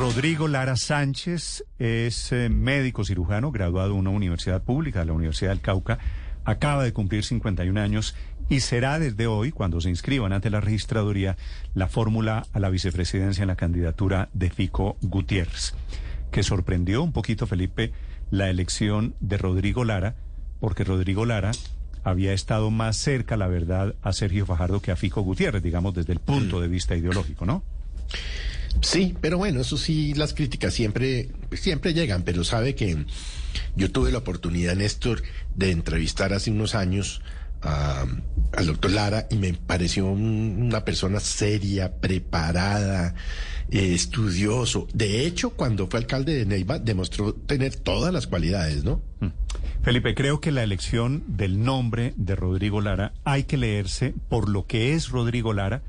Rodrigo Lara Sánchez es eh, médico cirujano graduado de una universidad pública, la Universidad del Cauca. Acaba de cumplir 51 años y será desde hoy, cuando se inscriban ante la registraduría, la fórmula a la vicepresidencia en la candidatura de Fico Gutiérrez. Que sorprendió un poquito, Felipe, la elección de Rodrigo Lara, porque Rodrigo Lara había estado más cerca, la verdad, a Sergio Fajardo que a Fico Gutiérrez, digamos, desde el punto de vista ideológico, ¿no? Sí, pero bueno, eso sí, las críticas siempre, siempre llegan, pero sabe que yo tuve la oportunidad, Néstor, de entrevistar hace unos años a, al doctor Lara y me pareció una persona seria, preparada, eh, estudioso. De hecho, cuando fue alcalde de Neiva, demostró tener todas las cualidades, ¿no? Mm. Felipe, creo que la elección del nombre de Rodrigo Lara hay que leerse por lo que es Rodrigo Lara,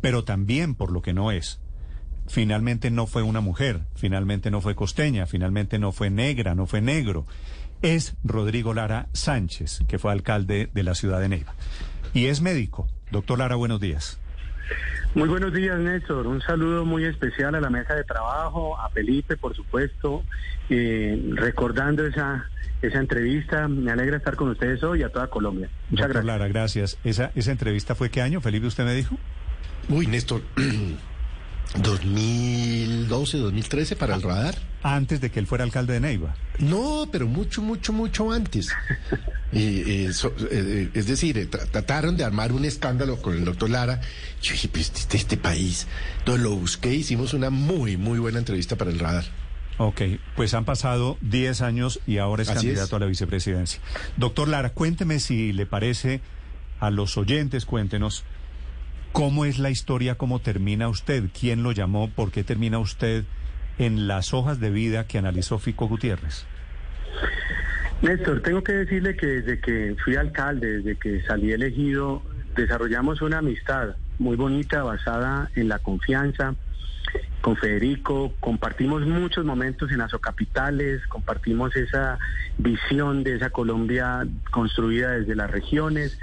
pero también por lo que no es finalmente no fue una mujer, finalmente no fue costeña, finalmente no fue negra, no fue negro. Es Rodrigo Lara Sánchez, que fue alcalde de la ciudad de Neiva. Y es médico. Doctor Lara, buenos días. Muy buenos días, Néstor. Un saludo muy especial a la mesa de trabajo, a Felipe, por supuesto, eh, recordando esa, esa entrevista. Me alegra estar con ustedes hoy y a toda Colombia. Muchas gracias. Lara, gracias. ¿Esa, ¿Esa entrevista fue qué año, Felipe, usted me dijo? Uy, Néstor. 2012, 2013 para el radar. Antes de que él fuera alcalde de Neiva. No, pero mucho, mucho, mucho antes. Eh, eh, es decir, eh, trataron de armar un escándalo con el doctor Lara. Yo dije, pues este, este país. Entonces lo busqué, hicimos una muy, muy buena entrevista para el radar. Ok, pues han pasado 10 años y ahora es candidato a la vicepresidencia. Doctor Lara, cuénteme si le parece a los oyentes, cuéntenos ¿Cómo es la historia? ¿Cómo termina usted? ¿Quién lo llamó? ¿Por qué termina usted en las hojas de vida que analizó Fico Gutiérrez? Néstor, tengo que decirle que desde que fui alcalde, desde que salí elegido, desarrollamos una amistad muy bonita basada en la confianza. Con Federico compartimos muchos momentos en Azocapitales, compartimos esa visión de esa Colombia construida desde las regiones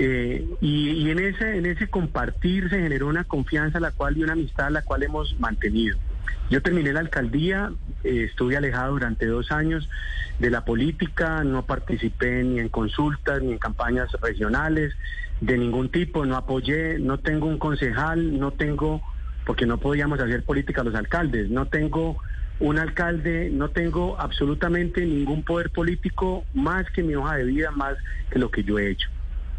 eh, y, en ese en ese compartir se generó una confianza la cual y una amistad la cual hemos mantenido. Yo terminé la alcaldía, eh, estuve alejado durante dos años de la política, no participé ni en consultas ni en campañas regionales de ningún tipo, no apoyé, no tengo un concejal, no tengo, porque no podíamos hacer política los alcaldes, no tengo un alcalde, no tengo absolutamente ningún poder político más que mi hoja de vida, más que lo que yo he hecho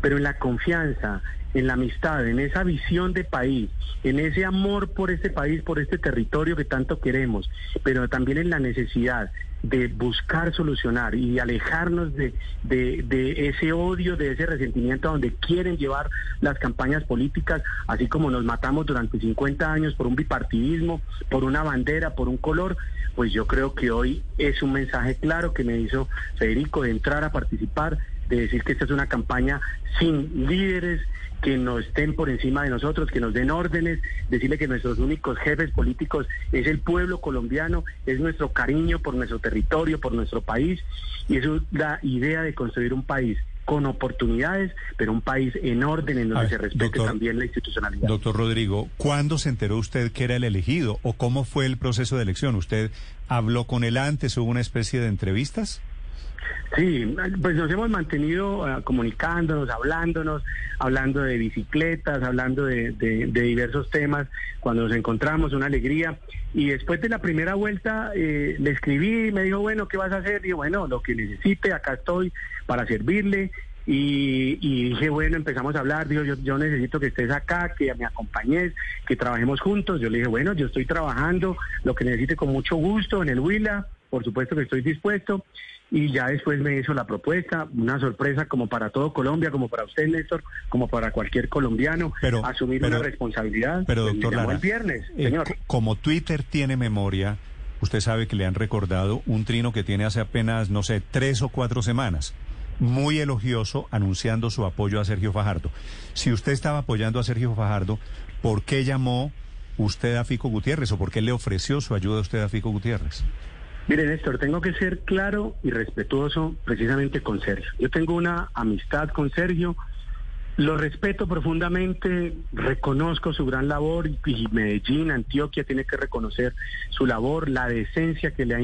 pero en la confianza, en la amistad, en esa visión de país, en ese amor por este país, por este territorio que tanto queremos, pero también en la necesidad de buscar solucionar y alejarnos de, de, ese odio, de ese resentimiento a donde quieren llevar las campañas políticas, así como nos matamos durante 50 años por un bipartidismo, por una bandera, por un color, pues yo creo que hoy es un mensaje claro que me hizo Federico de entrar a participar de decir que esta es una campaña sin líderes que no estén por encima de nosotros, que nos den órdenes, decirle que nuestros únicos jefes políticos es el pueblo colombiano, es nuestro cariño por nuestro territorio, por nuestro país, y eso es la idea de construir un país con oportunidades, pero un país en orden en donde se respete también la institucionalidad. Doctor Rodrigo, ¿cuándo se enteró usted que era el elegido o cómo fue el proceso de elección? ¿Usted habló con él antes, hubo una especie de entrevistas? Sí, pues nos hemos mantenido uh, comunicándonos, hablándonos, hablando de bicicletas, hablando de, diversos temas. Cuando nos encontramos, una alegría. Y después de la primera vuelta, eh, le escribí y me dijo, bueno, ¿qué vas a hacer? Y bueno, lo que necesite, acá estoy para servirle. Y, dije, bueno, empezamos a hablar, dijo, yo, yo necesito que estés acá, que me acompañes, que trabajemos juntos. Yo le dije, bueno, yo estoy trabajando, lo que necesite con mucho gusto en el Huila por supuesto que estoy dispuesto. Y ya después me hizo la propuesta, una sorpresa como para todo Colombia, como para usted, Néstor, como para cualquier colombiano, Pero- asumir pero- una responsabilidad. Pero, Pues doctor Lara, el viernes, eh, señor. como Twitter tiene memoria, usted sabe que le han recordado un trino que tiene hace apenas, no sé, tres o cuatro semanas, muy elogioso, anunciando su apoyo a Sergio Fajardo. Si usted estaba apoyando a Sergio Fajardo, ¿por qué llamó usted a Fico Gutiérrez o por qué le ofreció su ayuda a usted a Fico Gutiérrez? Mire, Néstor, tengo que ser claro y respetuoso precisamente con Sergio. Yo tengo una amistad con Sergio, lo respeto profundamente, reconozco su gran labor y, Medellín, Antioquia tiene que reconocer su labor, la decencia que le, ha,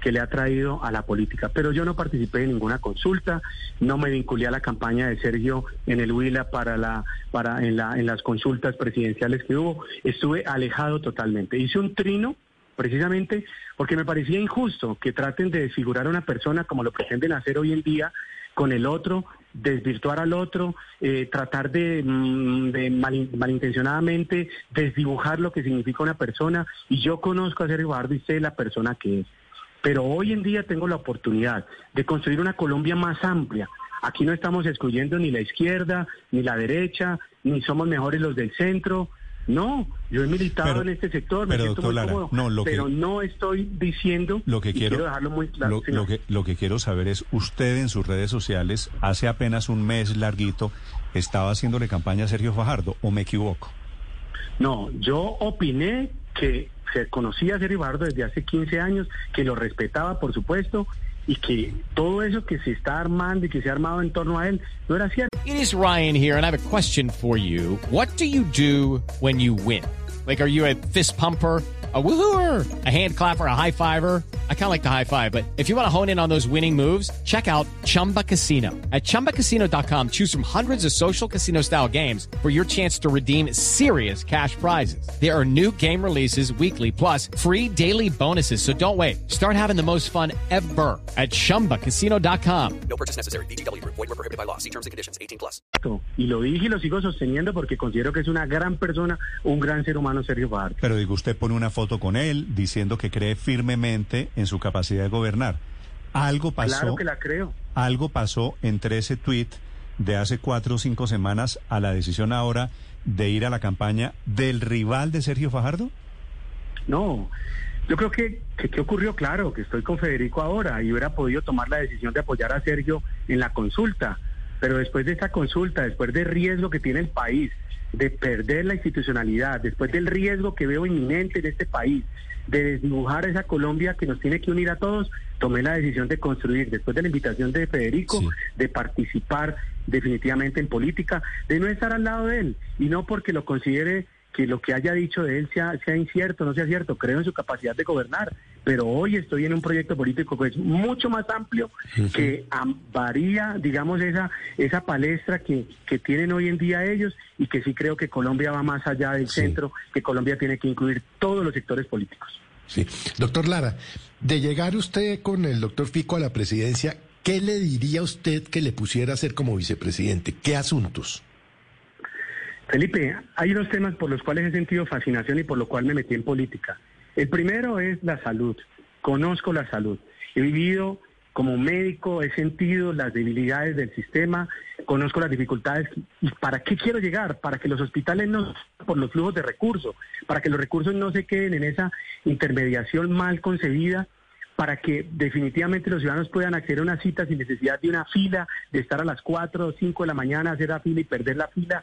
que le ha traído a la política. Pero yo no participé en ninguna consulta, no me vinculé a la campaña de Sergio en el Huila para la, para en, la, en las consultas presidenciales que hubo, estuve alejado totalmente. Hice un trino precisamente porque me parecía injusto que traten de desfigurar a una persona como lo pretenden hacer hoy en día con el otro, desvirtuar al otro, eh, tratar de, mm, malintencionadamente desdibujar lo que significa una persona. Y yo conozco a Sergio Fajardo y sé la persona que es. Pero hoy en día tengo la oportunidad de construir una Colombia más amplia. Aquí no estamos excluyendo ni la izquierda, ni la derecha, ni somos mejores los del centro. No, yo he militado Pero- en este sector, me pero, siento muy Lara, cómodo, no, lo que- pero no estoy diciendo, Lo que y quiero, dejarlo muy claro, lo que, lo que quiero saber es, usted en sus redes sociales, hace apenas un mes larguito, estaba haciéndole campaña a Sergio Fajardo, ¿o me equivoco? No, yo opiné que se conocía a Sergio Fajardo desde hace 15 años, que lo respetaba, por supuesto, y que todo eso que se está armando y que se ha armado en torno a él no era cierto. It is Ryan here, and I have a question for you. What do you do when you win? Like, are you a fist pumper? A woohooer, a hand clapper, a high fiver. I kind of like the high five, but if you want to hone in on those winning moves, check out Chumba Casino. At chumbacasino.com, choose from hundreds of social casino style games for your chance to redeem serious cash prizes. There are new game releases weekly, plus free daily bonuses. So don't wait. Start having the most fun ever at chumbacasino.com. No purchase necessary. VGW Group. Void were prohibited by law. See terms and conditions. 18 plus. Y lo dije y lo sigo sosteniendo porque considero que es una gran persona, un gran ser humano, Sergio Fajardo. Pero digo, usted pone una foto con él diciendo que cree firmemente en su capacidad de gobernar. Algo pasó, Claro que la creo. algo pasó entre ese tuit de hace cuatro o cinco semanas a la decisión ahora de ir a la campaña del rival de Sergio Fajardo. No, yo creo que, que ¿qué ocurrió? Claro, que estoy con Federico ahora y hubiera podido tomar la decisión de apoyar a Sergio en la consulta, pero después de esta consulta, después del riesgo que tiene el país, de perder la institucionalidad, después del riesgo que veo inminente en este país, de desdibujar esa Colombia que nos tiene que unir a todos, tomé la decisión de construir, después de la invitación de Federico, Sí. de participar definitivamente en política, de no estar al lado de él, y no porque lo considere que lo que haya dicho de él sea, sea incierto, no sea cierto, creo en su capacidad de gobernar, pero hoy estoy en un proyecto político que es mucho más amplio, que varía, digamos, esa, esa palestra que, que tienen hoy en día ellos y que sí creo que Colombia va más allá del Sí. centro, que Colombia tiene que incluir todos los sectores políticos. Sí. Doctor Lara, de llegar usted con el doctor Fico a la presidencia, ¿qué le diría usted que le pusiera a hacer como vicepresidente? ¿Qué asuntos? Felipe, hay unos temas por los cuales he sentido fascinación y por lo cual me metí en política. El primero es la salud. Conozco la salud. He vivido como médico, he sentido las debilidades del sistema, conozco las dificultades. ¿Y para qué quiero llegar? Para que los hospitales no por los flujos de recursos, para que los recursos no se queden en esa intermediación mal concebida para que definitivamente los ciudadanos puedan acceder a una cita sin necesidad de una fila, de estar a las 4 o 5 de la mañana, hacer la fila y perder la fila,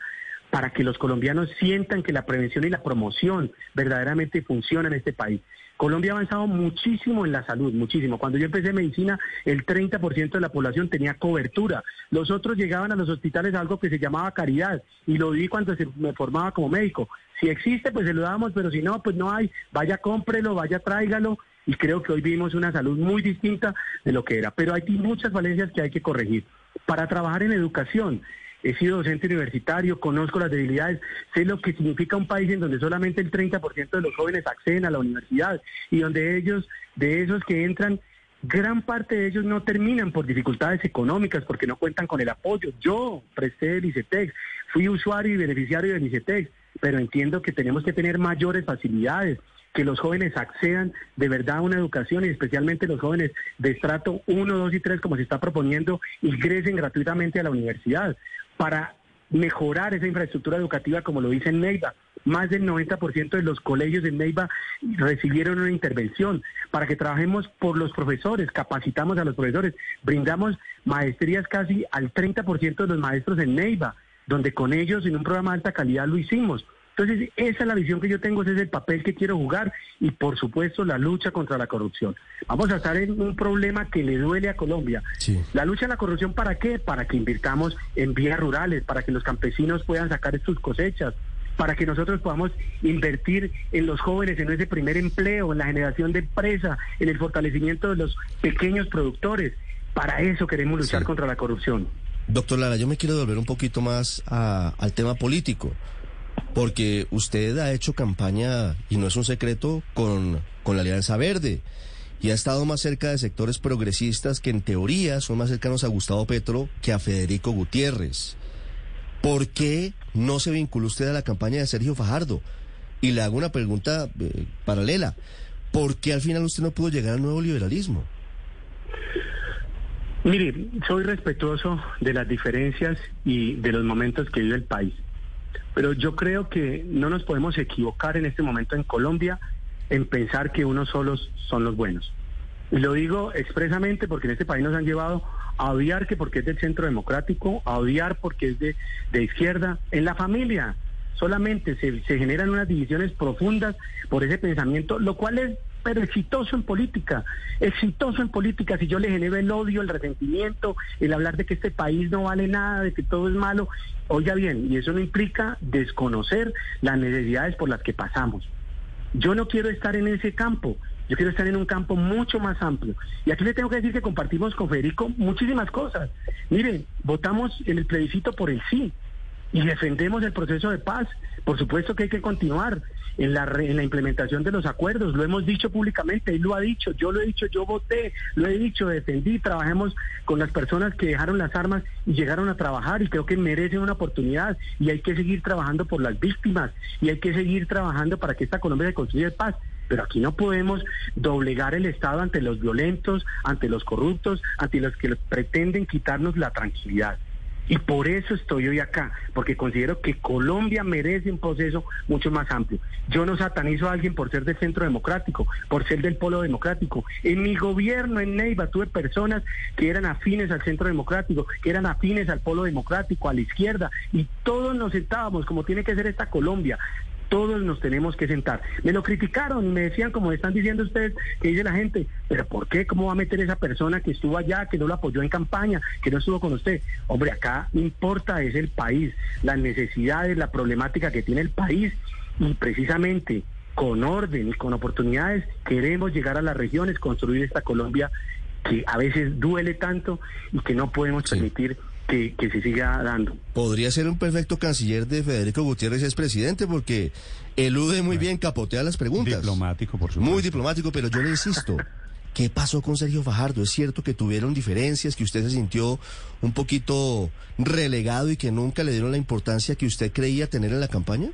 para que los colombianos sientan que la prevención y la promoción verdaderamente funcionan en este país. Colombia ha avanzado muchísimo en la salud, muchísimo. Cuando yo empecé medicina, el 30% de la población tenía cobertura. Los otros llegaban a los hospitales a algo que se llamaba caridad y lo vi cuando se me formaba como médico. Si existe, pues se lo damos, pero si no, pues no hay. Vaya, cómprelo, vaya, tráigalo. Y creo que hoy vivimos una salud muy distinta de lo que era. Pero hay muchas falencias que hay que corregir. Para trabajar en educación, he sido docente universitario, conozco las debilidades, sé lo que significa un país en donde solamente el 30% de los jóvenes acceden a la universidad y donde ellos, de esos que entran, gran parte de ellos no terminan por dificultades económicas porque no cuentan con el apoyo. Yo presté el ICETEX, fui usuario y beneficiario del ICETEX, pero entiendo que tenemos que tener mayores facilidades que los jóvenes accedan de verdad a una educación y especialmente los jóvenes de estrato 1, 2 y 3, como se está proponiendo, ingresen gratuitamente a la universidad para mejorar esa infraestructura educativa como lo dice en Neiva. Más del 90% de los colegios en Neiva recibieron una intervención para que trabajemos por los profesores, capacitamos a los profesores, brindamos maestrías casi al 30% de los maestros en Neiva, donde con ellos en un programa de alta calidad lo hicimos. Entonces, esa es la visión que yo tengo, ese es el papel que quiero jugar y, por supuesto, la lucha contra la corrupción. Vamos a estar en un problema que le duele a Colombia. La lucha a la corrupción, ¿para qué? Para que invirtamos en vías rurales, para que los campesinos puedan sacar sus cosechas, para que nosotros podamos invertir en los jóvenes, en ese primer empleo, en la generación de empresa, en el fortalecimiento de los pequeños productores. Para eso queremos luchar contra la corrupción. Doctor Lara, yo me quiero devolver un poquito más al tema político porque usted ha hecho campaña, y no es un secreto, con, con la Alianza Verde y ha estado más cerca de sectores progresistas que en teoría son más cercanos a Gustavo Petro que a Federico Gutiérrez. ¿Por qué no se vinculó usted a la campaña de Sergio Fajardo? Y le hago una pregunta eh, paralela. ¿Por qué al final usted no pudo llegar al nuevo liberalismo? Mire, soy respetuoso de las diferencias y de los momentos que vive el país. Pero yo creo que no nos podemos equivocar en este momento en Colombia en pensar que unos solos son los buenos. Y lo digo expresamente porque en este país nos han llevado a odiar que porque es del centro democrático, a odiar porque es de, de izquierda, en la familia. Solamente se, se generan unas divisiones profundas por ese pensamiento, lo cual es pero exitoso en política, exitoso en política, si yo le genero el odio, el resentimiento, el hablar de que este país no vale nada, de que todo es malo, oiga bien, y eso no implica desconocer las necesidades por las que pasamos. Yo no quiero estar en ese campo, yo quiero estar en un campo mucho más amplio. Y aquí le tengo que decir que compartimos con Federico muchísimas cosas. Miren, votamos en el plebiscito por el sí y defendemos el proceso de paz. Por supuesto que hay que continuar en la, en la implementación de los acuerdos. Lo hemos dicho públicamente, él lo ha dicho, yo lo he dicho, yo voté, lo he dicho, defendí, trabajemos con las personas que dejaron las armas y llegaron a trabajar y creo que merecen una oportunidad y hay que seguir trabajando por las víctimas y hay que seguir trabajando para que esta Colombia se construya paz. Pero aquí no podemos doblegar el Estado ante los violentos, ante los corruptos, ante los que pretenden quitarnos la tranquilidad. Y por eso estoy hoy acá, porque considero que Colombia merece un proceso mucho más amplio. Yo no satanizo a alguien por ser del centro democrático, por ser del polo democrático. En mi gobierno en Neiva tuve personas que eran afines al centro democrático, que eran afines al polo democrático, a la izquierda, y todos nos sentábamos como tiene que ser esta Colombia, todos nos tenemos que sentar. Me lo criticaron y me decían, como están diciendo ustedes, que dice la gente, pero ¿por qué? ¿Cómo va a meter esa persona que estuvo allá, que no lo apoyó en campaña, que no estuvo con usted? Hombre, acá importa es el país, las necesidades, la problemática que tiene el país y precisamente con orden y con oportunidades queremos llegar a las regiones, construir esta Colombia que a veces duele tanto y que no podemos permitir que, se siga dando. Podría ser un perfecto canciller de Federico Gutiérrez es presidente porque elude muy bien, capotea las preguntas. Diplomático, por supuesto. Muy diplomático, pero yo le insisto. ¿Qué pasó con Sergio Fajardo? ¿Es cierto que tuvieron diferencias, que usted se sintió un poquito relegado y que nunca le dieron la importancia que usted creía tener en la campaña?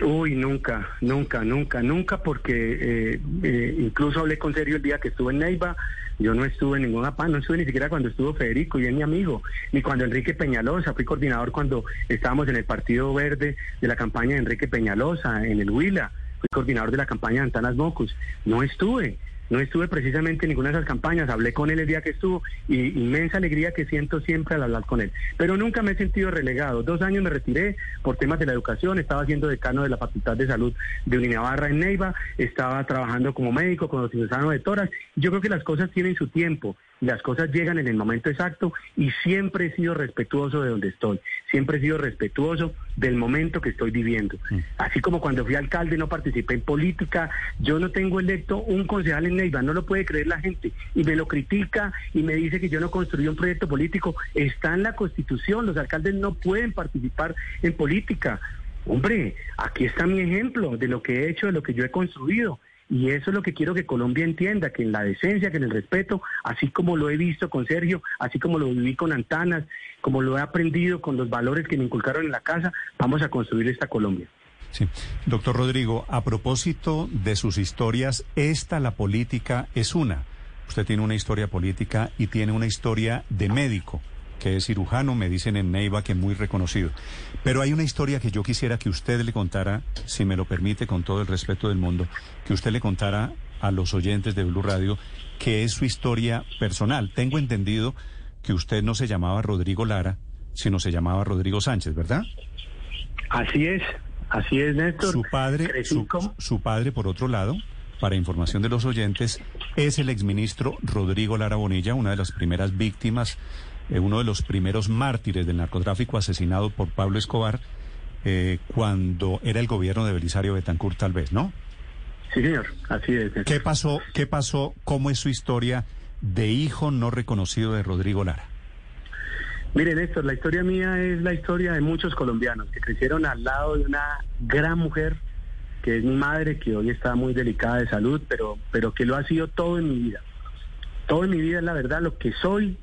Uy, nunca, nunca, nunca, nunca, porque eh, eh, incluso hablé con Sergio el día que estuve en Neiva, yo no estuve en ninguna PAN, no estuve ni siquiera cuando estuvo Federico y es mi amigo, ni cuando Enrique Peñalosa, fui coordinador cuando estábamos en el Partido Verde de la campaña de Enrique Peñalosa, en el Huila, fui coordinador de la campaña de Antanas Mocus, no estuve. No estuve precisamente en ninguna de esas campañas, hablé con él el día que estuvo y inmensa alegría que siento siempre al hablar con él. Pero nunca me he sentido relegado. Dos años me retiré por temas de la educación, estaba siendo decano de la Facultad de Salud de Uninavarra en Neiva, estaba trabajando como médico con los cirujanos de toras. Yo creo que las cosas tienen su tiempo las cosas llegan en el momento exacto y siempre he sido respetuoso de donde estoy, siempre he sido respetuoso del momento que estoy viviendo. Así como cuando fui alcalde no participé en política, yo no tengo electo un concejal en Neiva, no lo puede creer la gente y me lo critica y me dice que yo no construí un proyecto político, está en la constitución, los alcaldes no pueden participar en política. Hombre, aquí está mi ejemplo de lo que he hecho, de lo que yo he construido. Y eso es lo que quiero que Colombia entienda, que en la decencia, que en el respeto, así como lo he visto con Sergio, así como lo viví con Antanas, como lo he aprendido con los valores que me inculcaron en la casa, vamos a construir esta Colombia. Sí. Doctor Rodrigo, a propósito de sus historias, esta, la política, es una. Usted tiene una historia política y tiene una historia de médico, que es cirujano, me dicen en Neiva que muy reconocido. Pero hay una historia que yo quisiera que usted le contara, si me lo permite, con todo el respeto del mundo, que usted le contara a los oyentes de Blue Radio, que es su historia personal. Tengo entendido que usted no se llamaba Rodrigo Lara, sino se llamaba Rodrigo Sánchez, ¿verdad? Así es, así es, Néstor. Su padre, su, su padre, por otro lado, para información de los oyentes, es el exministro Rodrigo Lara Bonilla, una de las primeras víctimas, eh, uno de los primeros mártires del narcotráfico asesinado por Pablo Escobar eh, cuando era el gobierno de Belisario Betancourt, tal vez, ¿no? Sí, señor, así es. ¿Qué pasó? ¿Qué pasó? ¿Cómo es su historia de hijo no reconocido de Rodrigo Lara? Mire, Néstor, la historia mía es la historia de muchos colombianos que crecieron al lado de una gran mujer, que es mi madre, que hoy está muy delicada de salud, pero, pero que lo ha sido todo en mi vida. Todo en mi vida es la verdad, lo que soy,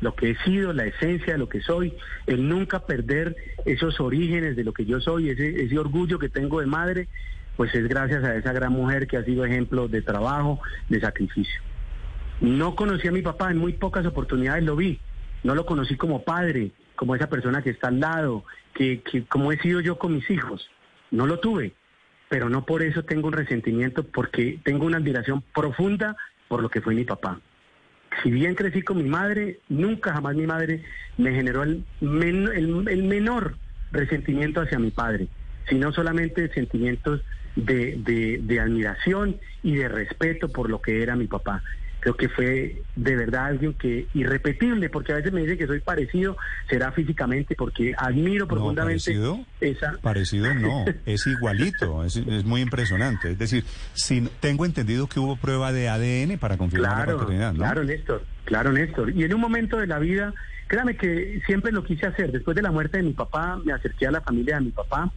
lo que he sido, la esencia de lo que soy, el nunca perder esos orígenes de lo que yo soy, ese, ese orgullo que tengo de madre, pues es gracias a esa gran mujer que ha sido ejemplo de trabajo, de sacrificio. No conocí a mi papá, en muy pocas oportunidades lo vi. No lo conocí como padre, como esa persona que está al lado, que, que como he sido yo con mis hijos. No lo tuve, pero no por eso tengo un resentimiento, porque tengo una admiración profunda por lo que fue mi papá. Si bien crecí con mi madre, nunca jamás mi madre me generó el, men- el- el menor resentimiento hacia mi padre, sino solamente sentimientos de admiración y de respeto por lo que era mi papá. Creo que fue de verdad alguien que irrepetible, porque a veces me dicen que soy parecido, será físicamente, porque admiro profundamente parecido, esa... Parecido no, es igualito, es, es muy impresionante. Es decir, sin, tengo entendido que hubo prueba de ADN para confirmar la paternidad, ¿no? claro, Néstor, claro, Néstor. Y en un momento de la vida, créame que siempre lo quise hacer. Después de la muerte de mi papá, me acerqué a la familia de mi papá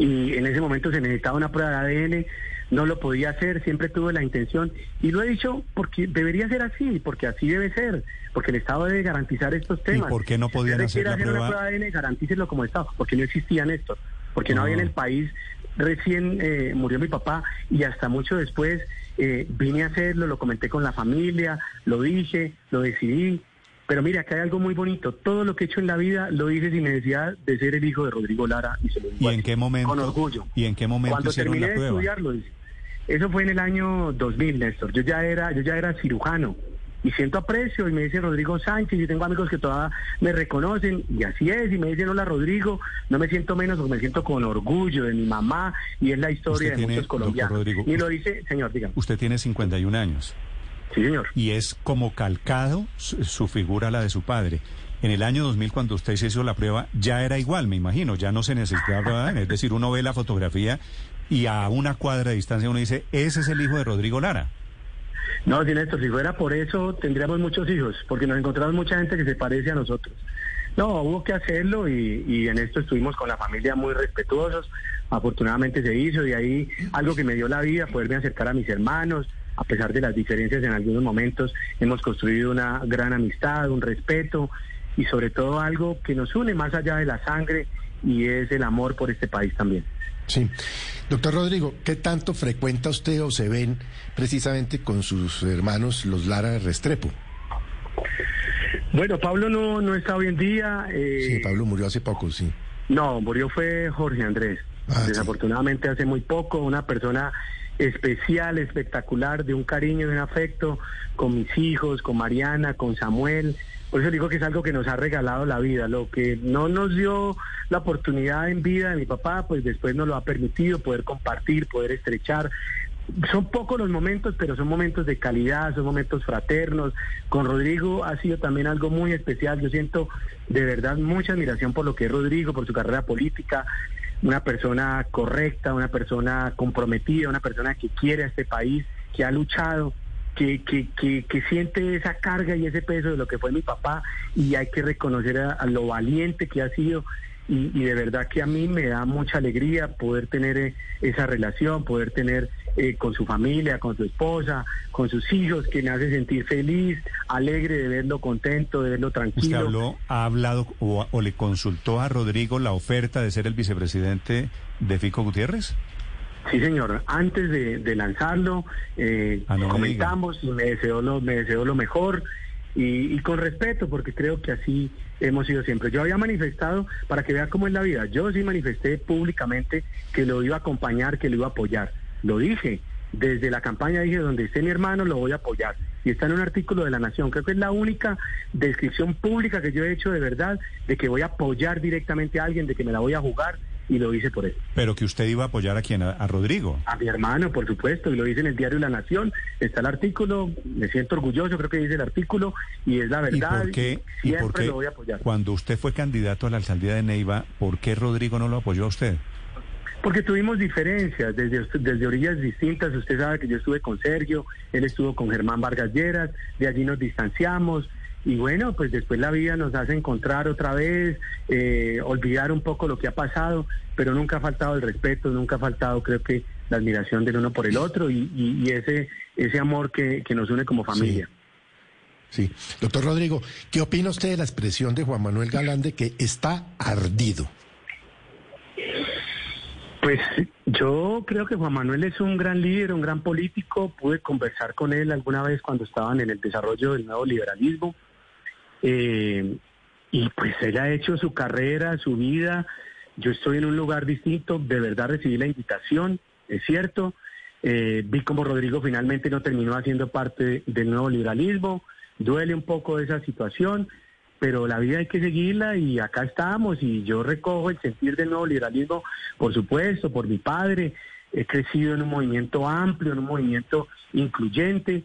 y en ese momento se necesitaba una prueba de ADN. No lo podía hacer, siempre tuve la intención y lo he dicho porque debería ser así, porque así debe ser, porque el Estado debe garantizar estos temas. por qué no Si podían usted hacer la hacer prueba? una prueba de ADN, garantícelo como Estado, porque no existía Néstor, porque no, No. había en el país. Recién eh, murió mi papá y hasta mucho después eh, vine a hacerlo, lo comenté con la familia, lo dije, lo decidí. Pero mira, acá hay algo muy bonito. Todo lo que he hecho en la vida lo hice sin necesidad de ser el hijo de Rodrigo Lara y se lo digo ¿Y así, en qué momento? Con orgullo. ¿Y en qué momento Cuando hicieron terminé la de prueba? estudiar lo hice. Eso fue en el año 2000, Néstor. Yo ya era, yo ya era cirujano y siento aprecio y me dice Rodrigo Sánchez y tengo amigos que todavía me reconocen y así es y me dicen hola Rodrigo, no me siento menos porque me siento con orgullo de mi mamá y es la historia de tiene, muchos colombianos. Rodrigo, y lo dice, señor, dígame. Usted tiene 51 años Sí, señor. y es como calcado su, su figura a la de su padre. En el año 2000, cuando usted se hizo la prueba, ya era igual, me imagino, ya no se necesitaba. Es decir, uno ve la fotografía y a una cuadra de distancia uno dice, ese es el hijo de Rodrigo Lara. No, si Néstor, si fuera por eso tendríamos muchos hijos, porque nos encontramos mucha gente que se parece a nosotros. No, hubo que hacerlo y, y en esto estuvimos con la familia muy respetuosos. Afortunadamente se hizo y ahí algo que me dio la vida, poderme acercar a mis hermanos, a pesar de las diferencias en algunos momentos, hemos construido una gran amistad, un respeto y sobre todo algo que nos une más allá de la sangre y es el amor por este país también. Sí. Doctor Rodrigo, ¿qué tanto frecuenta usted o se ven precisamente con sus hermanos los Lara Restrepo? Bueno, Pablo no, no está hoy en día. eh, Sí, Pablo murió hace poco, sí. No, murió fue Jorge Andrés. Ah, sí. Desafortunadamente hace muy poco, una persona especial, espectacular, de un cariño, de un afecto con mis hijos, con Mariana, con Samuel. Por eso digo que es algo que nos ha regalado la vida. Lo que no nos dio la oportunidad en vida de mi papá, pues después nos lo ha permitido poder compartir, poder estrechar. Son pocos los momentos, pero son momentos de calidad, son momentos fraternos. Con Rodrigo ha sido también algo muy especial. Yo siento de verdad mucha admiración por lo que es Rodrigo, por su carrera política. Una persona correcta, una persona comprometida, una persona que quiere a este país, que ha luchado, que, que, que, que siente esa carga y ese peso de lo que fue mi papá y hay que reconocer a, a lo valiente que ha sido y, y de verdad que a mí me da mucha alegría poder tener eh, esa relación, poder tener eh, con su familia, con su esposa, con sus hijos, que me hace sentir feliz, alegre de verlo contento, de verlo ¿Usted tranquilo. habló, ha hablado o, o le consultó a Rodrigo la oferta de ser el vicepresidente de Fico Gutiérrez? Sí, señor. Antes de, de lanzarlo, eh, Ah, no comentamos y me deseó lo, me deseó lo mejor y, y con respeto, porque creo que así hemos sido siempre. Yo había manifestado, para que vea cómo es la vida, yo sí manifesté públicamente que lo iba a acompañar, que lo iba a apoyar. Lo dije. Desde la campaña dije, donde esté mi hermano, lo voy a apoyar. Y está en un artículo de La Nación. Creo que es la única descripción pública que yo he hecho de verdad, de que voy a apoyar directamente a alguien, de que me la voy a jugar, y lo hice por eso. Pero que usted iba a apoyar a quién, a, a Rodrigo. A mi hermano, por supuesto, y lo dice en el diario La Nación. Está el artículo, me siento orgulloso, creo que dice el artículo, y es la ¿Y verdad. por qué, y siempre por qué lo voy a apoyar. cuando usted fue candidato a la alcaldía de Neiva, por qué Rodrigo no lo apoyó a usted? Porque tuvimos diferencias desde, desde orillas distintas. Usted sabe que yo estuve con Sergio, él estuvo con Germán Vargas Lleras, de allí nos distanciamos. Y bueno, pues después la vida nos hace encontrar otra vez, eh, olvidar un poco lo que ha pasado, pero nunca ha faltado el respeto, nunca ha faltado, creo que, la admiración del uno por el otro y, y- y ese, ese amor que, que nos une como familia. Sí. Doctor Rodrigo, ¿qué opina usted de la expresión de Juan Manuel Galán de que está ardido? Pues yo creo que Juan Manuel es un gran líder, un gran político. Pude conversar con él alguna vez cuando estaban en el desarrollo del nuevo liberalismo. Eh, y pues él ha hecho su carrera, su vida. Yo estoy en un lugar distinto. De verdad recibí la invitación, es cierto. Eh, vi como Rodrigo finalmente no terminó haciendo parte del nuevo liberalismo. Duele un poco esa situación, pero la vida hay que seguirla y acá estamos y yo recojo el sentir del nuevo liberalismo, por supuesto, por mi padre. He crecido en un movimiento amplio, en un movimiento incluyente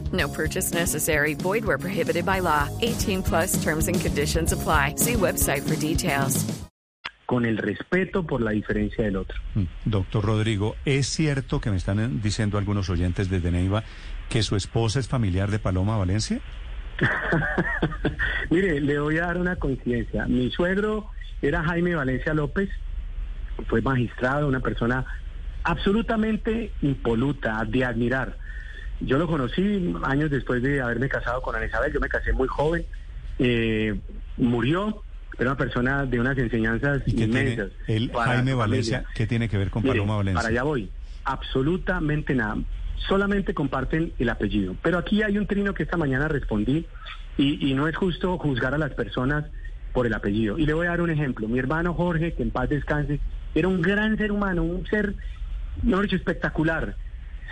No purchase necessary. Void where prohibited by law. 18 plus terms and conditions apply. See website for details. con el respeto por la diferencia del otro. Mm. Doctor Rodrigo, ¿es cierto que me están eh, diciendo algunos oyentes desde Neiva que su esposa es familiar de Paloma Valencia? Mire, le voy a dar una coincidencia. Mi suegro era Jaime Valencia López, fue magistrado, una persona absolutamente impoluta, de admirar. Yo lo conocí años después de haberme casado con Ana Isabel, yo me casé muy joven, eh, murió, era una persona de unas enseñanzas ¿Y qué tiene inmensas. el Jaime Valencia? ¿Qué tiene que ver con Mire, Paloma Valencia? Para allá voy. Absolutamente nada. Solamente comparten el apellido. Pero aquí hay un trino que esta mañana respondí y, y no es justo juzgar a las personas por el apellido. Y le voy a dar un ejemplo. Mi hermano Jorge, que en paz descanse, era un gran ser humano, un ser, no dicho, espectacular.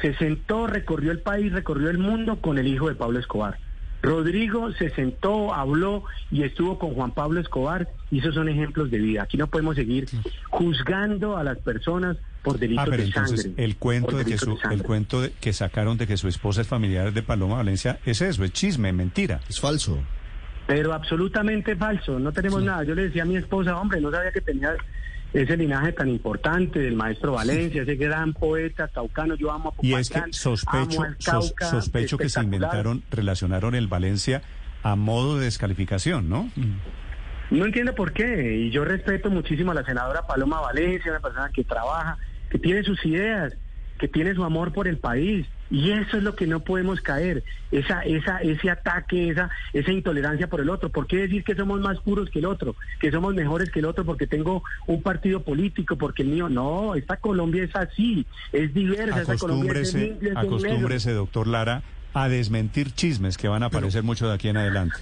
Se sentó, recorrió el país, recorrió el mundo con el hijo de Pablo Escobar. Rodrigo se sentó, habló y estuvo con Juan Pablo Escobar y esos son ejemplos de vida. Aquí no podemos seguir juzgando a las personas por delitos Ah, pero de entonces sangre. el cuento de que delitos su, de sangre. el cuento de- que sacaron de que su esposa es familiar de Paloma Valencia es eso, es chisme, mentira. Es falso. Pero absolutamente falso, no tenemos nada. Yo le decía a mi esposa, hombre, no sabía que tenía ese linaje tan importante del maestro Valencia, ese gran poeta caucano. Yo amo a Y es que Popayán, sospecho, Cauca, sospecho que se inventaron, relacionaron el Valencia a modo de descalificación, ¿no? No entiendo por qué. Y yo respeto muchísimo a la senadora Paloma Valencia, una persona que trabaja, que tiene sus ideas, que tiene su amor por el país. Y eso es lo que no podemos caer, esa, esa, ese ataque, esa, esa intolerancia por el otro. ¿Por qué decir que somos más puros que el otro, que somos mejores que el otro porque tengo un partido político, porque el mío no? Esta Colombia es así, es diversa, esta Colombia es es un negro. acostúmbrese, doctor Lara, a desmentir chismes que van a aparecer mucho de aquí en adelante.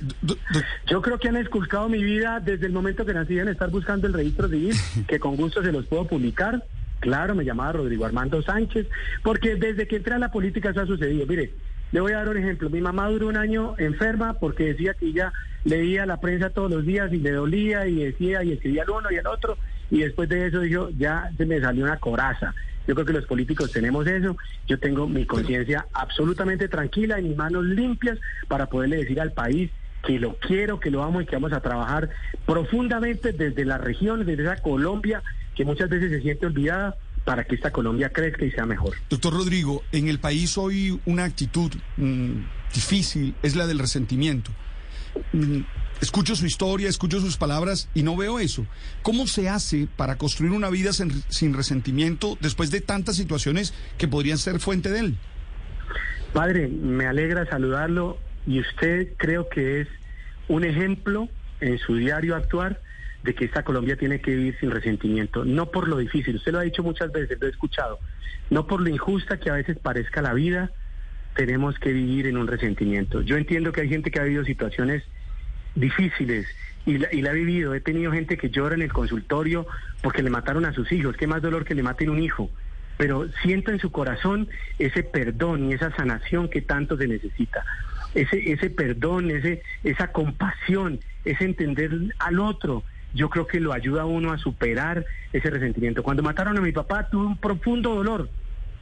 Yo creo que han esculcado mi vida desde el momento que nací en estar buscando el registro civil, que con gusto se los puedo publicar. Claro, me llamaba Rodrigo Armando Sánchez, porque desde que entré a la política eso ha sucedido. Mire, le voy a dar un ejemplo. Mi mamá duró un año enferma porque decía que ella leía la prensa todos los días y le dolía y decía y escribía al uno y al otro y después de eso dijo, ya se me salió una coraza. Yo creo que los políticos tenemos eso. Yo tengo mi conciencia absolutamente tranquila y mis manos limpias para poderle decir al país que lo quiero, que lo amo y que vamos a trabajar profundamente desde la región, desde esa Colombia que muchas veces se siente olvidada para que esta Colombia crezca y sea mejor. Doctor Rodrigo, en el país hoy una actitud mm, difícil es la del resentimiento. Mm, escucho su historia, escucho sus palabras y no veo eso. ¿Cómo se hace para construir una vida sin, sin resentimiento después de tantas situaciones que podrían ser fuente de él? Padre, me alegra saludarlo y usted creo que es un ejemplo en su diario actuar de que esta Colombia tiene que vivir sin resentimiento, no por lo difícil, usted lo ha dicho muchas veces, lo he escuchado, no por lo injusta que a veces parezca la vida, tenemos que vivir en un resentimiento. Yo entiendo que hay gente que ha vivido situaciones difíciles y la, y la ha vivido, he tenido gente que llora en el consultorio porque le mataron a sus hijos, qué más dolor que le maten un hijo, pero siento en su corazón ese perdón y esa sanación que tanto se necesita. Ese, ese perdón, ese, esa compasión, ese entender al otro, yo creo que lo ayuda a uno a superar ese resentimiento. Cuando mataron a mi papá tuve un profundo dolor,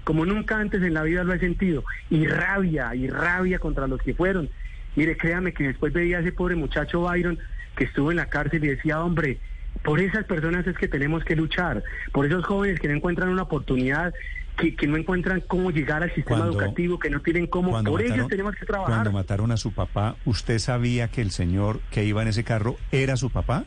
como nunca antes en la vida lo he sentido, y rabia, y rabia contra los que fueron. Mire, créame que después veía a ese pobre muchacho Byron que estuvo en la cárcel y decía, hombre, por esas personas es que tenemos que luchar, por esos jóvenes que no encuentran una oportunidad, que, que no encuentran cómo llegar al sistema Cuando- educativo, que no tienen cómo, por ellos mataron- tenemos que trabajar. Cuando mataron a su papá, ¿usted sabía que el señor que iba en ese carro era su papá?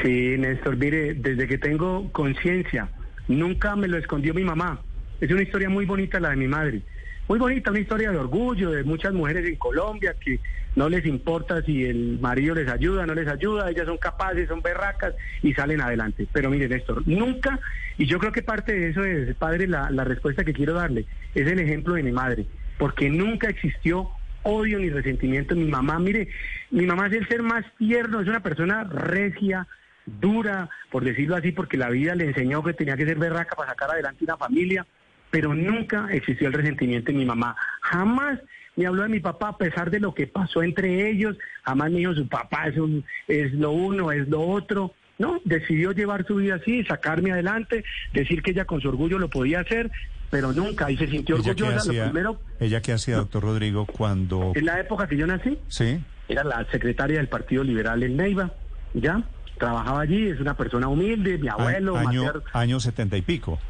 Sí, Néstor, mire, desde que tengo conciencia, nunca me lo escondió mi mamá. Es una historia muy bonita la de mi madre. Muy bonita, una historia de orgullo de muchas mujeres en Colombia que no les importa si el marido les ayuda, no les ayuda, ellas son capaces, son berracas y salen adelante. Pero mire, Néstor, nunca, y yo creo que parte de eso es, padre, la, la respuesta que quiero darle, es el ejemplo de mi madre, porque nunca existió odio ni resentimiento en mi mamá. Mire, mi mamá es el ser más tierno, es una persona regia, dura, por decirlo así, porque la vida le enseñó que tenía que ser berraca para sacar adelante una familia, pero nunca existió el resentimiento en mi mamá. Jamás me habló de mi papá a pesar de lo que pasó entre ellos, jamás me dijo su papá es, un, es lo uno, es lo otro. No, decidió llevar su vida así, sacarme adelante, decir que ella con su orgullo lo podía hacer, pero nunca, y se sintió ¿Ella qué orgullosa. Lo primero, ella qué hacía, doctor Rodrigo, cuando... en la época que yo nací, Sí, era la secretaria del Partido Liberal en Neiva, ¿ya? Trabajaba allí, es una persona humilde, mi abuelo, año, Mater- año setenta y pico.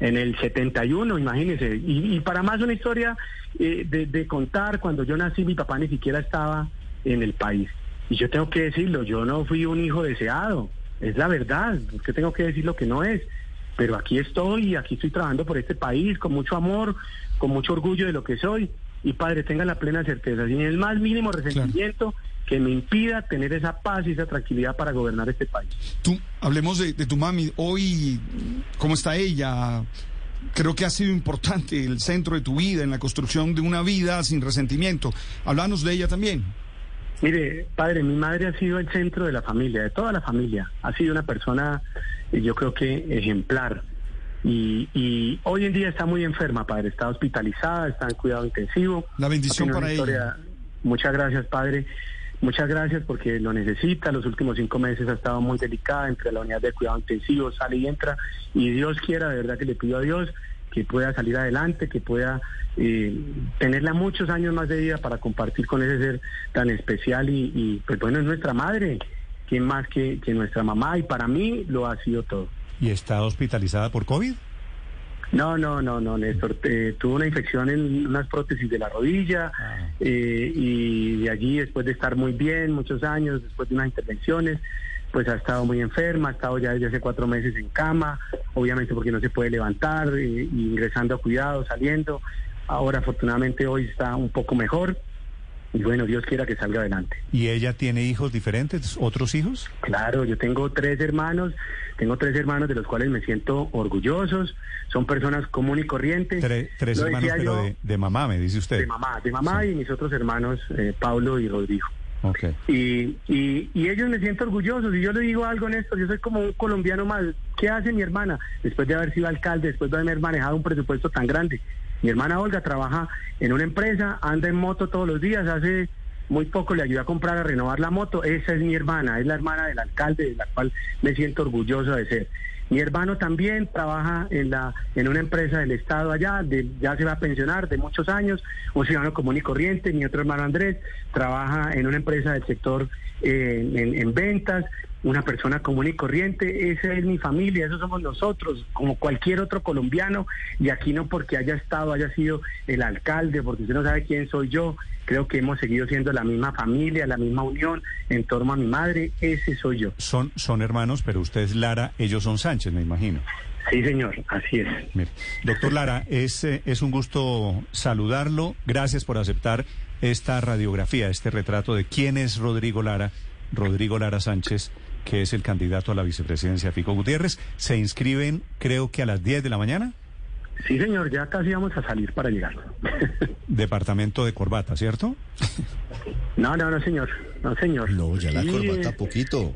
en el 71, imagínense. Y, y para más una historia eh, de, de contar, cuando yo nací mi papá ni siquiera estaba en el país. Y yo tengo que decirlo, yo no fui un hijo deseado, es la verdad, que tengo que decir lo que no es. Pero aquí estoy aquí estoy trabajando por este país con mucho amor, con mucho orgullo de lo que soy. Y padre, tenga la plena certeza, sin el más mínimo resentimiento que me impida tener esa paz y esa tranquilidad para gobernar este país. Tú, hablemos de, de tu mami. Hoy, ¿cómo está ella? Creo que ha sido importante el centro de tu vida, en la construcción de una vida sin resentimiento. Háblanos de ella también. Mire, padre, mi madre ha sido el centro de la familia, de toda la familia. Ha sido una persona, eh, yo creo que ejemplar. Y, y hoy en día está muy enferma, padre. Está hospitalizada, está en cuidado intensivo. La bendición para ella. Muchas gracias, padre. Muchas gracias porque lo necesita. Los últimos cinco meses ha estado muy delicada entre la unidad de cuidado intensivo, sale y entra. Y Dios quiera, de verdad que le pido a Dios que pueda salir adelante, que pueda eh, tenerla muchos años más de vida para compartir con ese ser tan especial y, pues bueno, es nuestra madre, ¿quién más que, que nuestra mamá? Y para mí lo ha sido todo. ¿Y está hospitalizada por COVID? No, no, no, no, Néstor. eh, tuvo una infección en unas prótesis de la rodilla Ah. eh, y de allí, después de estar muy bien, muchos años, después de unas intervenciones, pues ha estado muy enferma, ha estado ya desde hace cuatro meses en cama, obviamente porque no se puede levantar, eh, ingresando a cuidados, saliendo. Ahora, afortunadamente, hoy está un poco mejor y bueno, Dios quiera que salga adelante. ¿Y ella tiene hijos diferentes, otros hijos? Claro, yo tengo tres hermanos, tengo tres hermanos de los cuales me siento orgullosos, son personas común y corrientes. Tre- tres hermanos, pero yo, de, de mamá, me dice usted. de mamá, de mamá Sí. y mis otros hermanos, eh, Pablo y Rodrigo. Ok. Y, y, y ellos me siento orgullosos. Y yo le digo algo, Néstor, yo soy como un colombiano más. ¿Qué hace mi hermana? Después de haber sido alcalde, después de haber manejado un presupuesto tan grande. Mi hermana Olga trabaja en una empresa, anda en moto todos los días, hace muy poco le ayudé a comprar, a renovar la moto. Esa es mi hermana, es la hermana del alcalde, de la cual me siento orgulloso de ser. Mi hermano también trabaja en la en una empresa del Estado allá, de- ya se va a pensionar de muchos años, un ciudadano común y corriente. Mi otro hermano Andrés trabaja en una empresa del sector eh, en ventas, una persona común y corriente. Esa es mi familia, esos somos nosotros, como cualquier otro colombiano. Y aquí no porque haya estado, haya sido el alcalde, porque usted no sabe quién soy yo. Creo que hemos seguido siendo la misma familia, la misma unión en torno a mi madre. Ese soy yo. Son, son hermanos, pero usted es Lara, ellos son Sánchez, me imagino. Sí, señor, así es. Mire, Doctor Lara, es, eh, es un gusto saludarlo. Gracias por aceptar esta radiografía, este retrato de quién es Rodrigo Lara, Rodrigo Lara Sánchez, que es el candidato a la vicepresidencia Fico Gutiérrez. Se inscriben, creo que a las 10 de la mañana, Sí, señor, ya casi vamos a salir para llegar. departamento de Corbata, ¿cierto? No, no, no, señor. No, señor. No, ya la Sí, corbata poquito.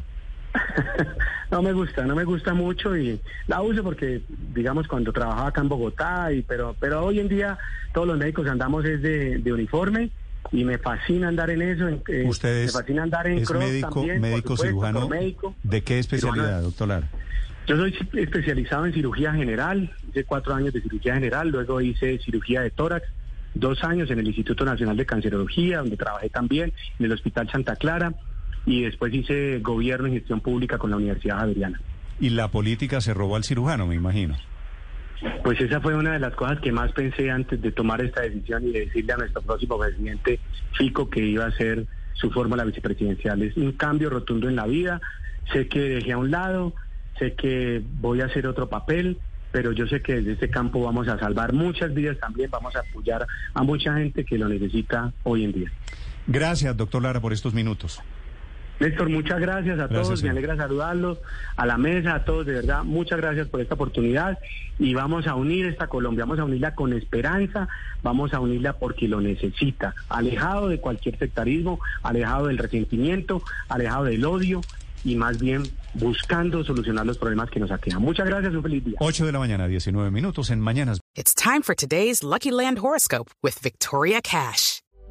no me gusta, no me gusta mucho y la uso porque, digamos, cuando trabajaba acá en Bogotá, y pero pero hoy en día todos los médicos andamos es de, de uniforme y me fascina andar en eso. en- eh, Usted es, me fascina andar en es cross médico, también, médico supuesto, cirujano. médico. ¿De qué especialidad, Cirujano. doctor Lara? Yo soy especializado en cirugía general, hice cuatro años de cirugía general, luego hice cirugía de tórax, dos años en el Instituto Nacional de Cancerología, donde trabajé también, en el Hospital Santa Clara, y después hice gobierno y gestión pública con la Universidad Javeriana. Y la política se robó al cirujano, me imagino. Pues esa fue una de las cosas que más pensé antes de tomar esta decisión y de decirle a nuestro próximo presidente Fico que iba a ser su fórmula vicepresidencial. Es un cambio rotundo en la vida. Sé que dejé a un lado, sé que voy a hacer otro papel, pero yo sé que desde este campo vamos a salvar muchas vidas también, vamos a apoyar a mucha gente que lo necesita hoy en día. Gracias, doctor Lara, por estos minutos. Néstor, muchas gracias a Gracias, todos, me alegra saludarlos, a la mesa, a todos, de verdad, muchas gracias por esta oportunidad y vamos a unir esta Colombia, vamos a unirla con esperanza, vamos a unirla porque lo necesita, alejado de cualquier sectarismo, alejado del resentimiento, alejado del odio y más bien buscando solucionar los problemas que nos aquejan. Muchas gracias, un feliz día. 8 de la mañana, 19 minutos en Mañanas It's time for today's Lucky Land horoscope with Victoria Cash.